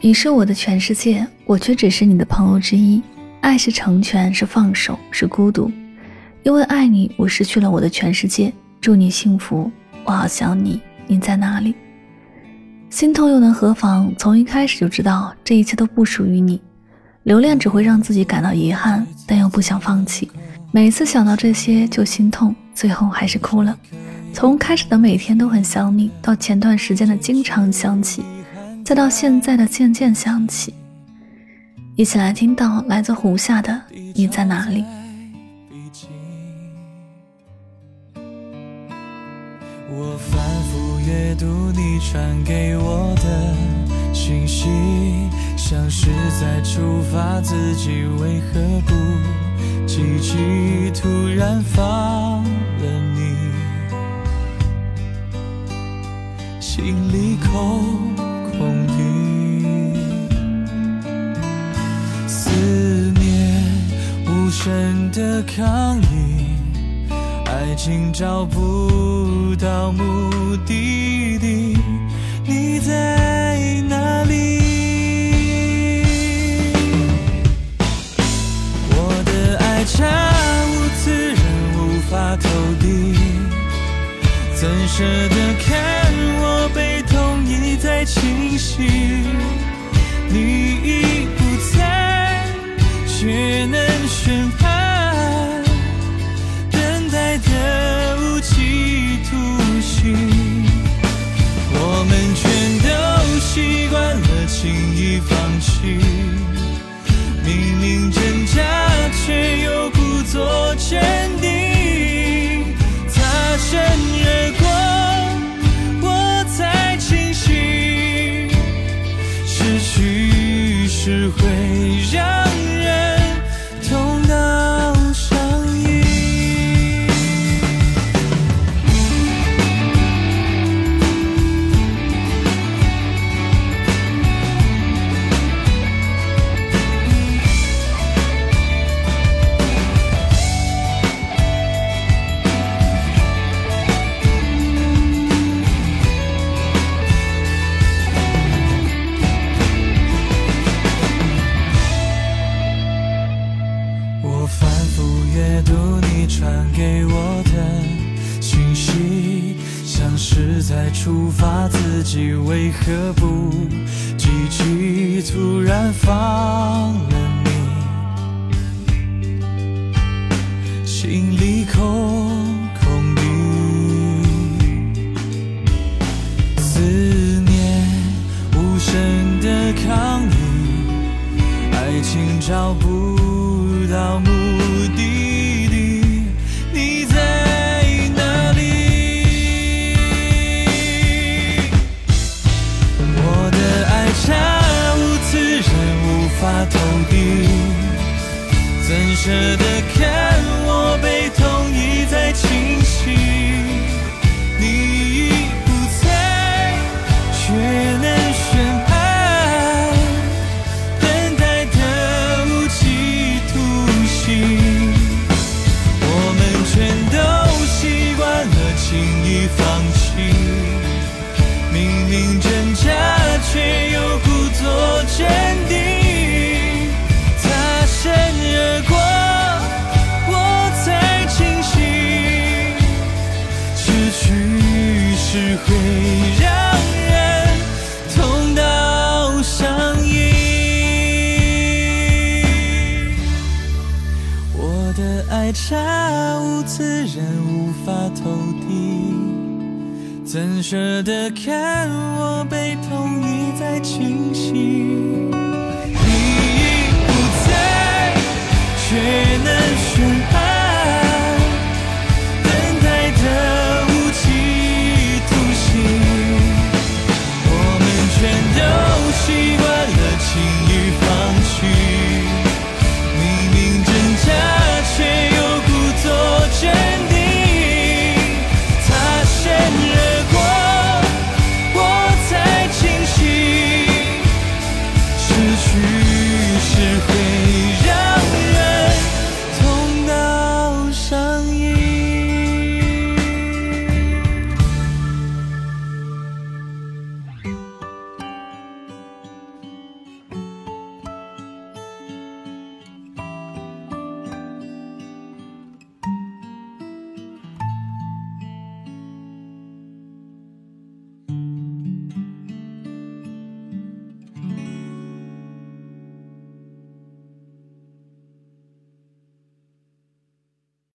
你是我的全世界，我却只是你的朋友之一。爱是成全，是放手，是孤独。因为爱你，我失去了我的全世界。祝你幸福，我好想你，你在哪里？心痛又能何妨？从一开始就知道这一切都不属于你。留恋只会让自己感到遗憾，但又不想放弃。每次想到这些就心痛，最后还是哭了。从开始的每天都很想你，到前段时间的经常想起。再到现在的渐渐想起，一起来听到来自胡夏的《你在哪里》。我反复阅读你传给我的信息，像是在处罚自己，为何不积极？突然放了你，心里。空声的抗议，爱情找不到目的地，你在哪里？我的爱差无此人无法投递，怎舍得看我被？在清晰，你已不，却能宣判，等待的无期徒刑。我们全都习惯了轻易放弃，传给我的信息，像是在处罚自己，为何不积极？突然放了你，心里空空的，思念无声的抗议，爱情找不舍得看我被痛一再清醒？让人痛到上瘾。我的爱差无此人无法投递，怎舍得看我被痛一再侵袭？你已不在，却能宣判。